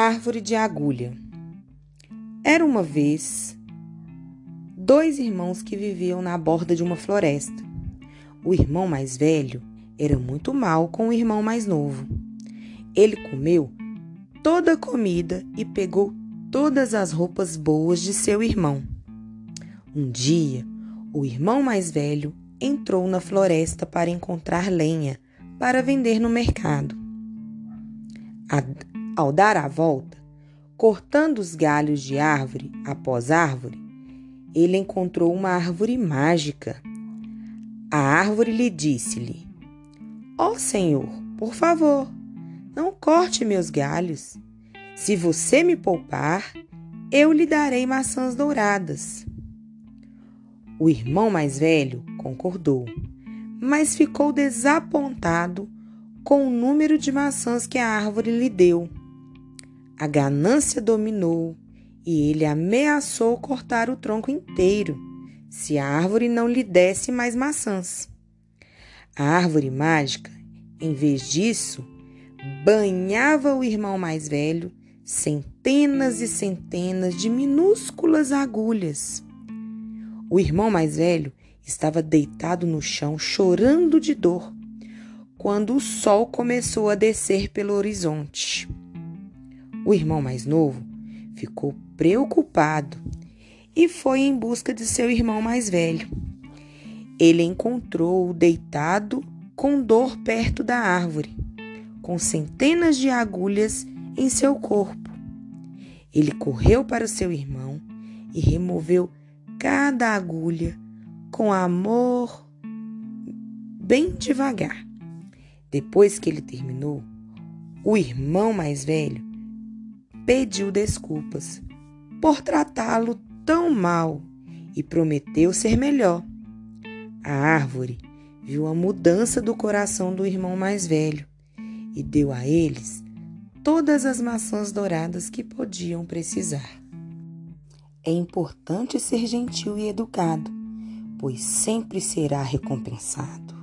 árvore de agulha. Era uma vez dois irmãos que viviam na borda de uma floresta. O irmão mais velho era muito mal com o irmão mais novo. Ele comeu toda a comida e pegou todas as roupas boas de seu irmão. Um dia, o irmão mais velho entrou na floresta para encontrar lenha para vender no mercado. Ao dar a volta, cortando os galhos de árvore após árvore, ele encontrou uma árvore mágica. A árvore lhe disse-lhe: Ó oh, Senhor, por favor, não corte meus galhos. Se você me poupar, eu lhe darei maçãs douradas. O irmão mais velho concordou, mas ficou desapontado com o número de maçãs que a árvore lhe deu. A ganância dominou e ele ameaçou cortar o tronco inteiro se a árvore não lhe desse mais maçãs. A árvore mágica, em vez disso, banhava o irmão mais velho centenas e centenas de minúsculas agulhas. O irmão mais velho estava deitado no chão chorando de dor quando o sol começou a descer pelo horizonte. O irmão mais novo ficou preocupado e foi em busca de seu irmão mais velho. Ele encontrou-o deitado com dor perto da árvore, com centenas de agulhas em seu corpo. Ele correu para seu irmão e removeu cada agulha com amor, bem devagar. Depois que ele terminou, o irmão mais velho pediu desculpas por tratá-lo tão mal e prometeu ser melhor. A árvore viu a mudança do coração do irmão mais velho e deu a eles todas as maçãs douradas que podiam precisar. É importante ser gentil e educado, pois sempre será recompensado.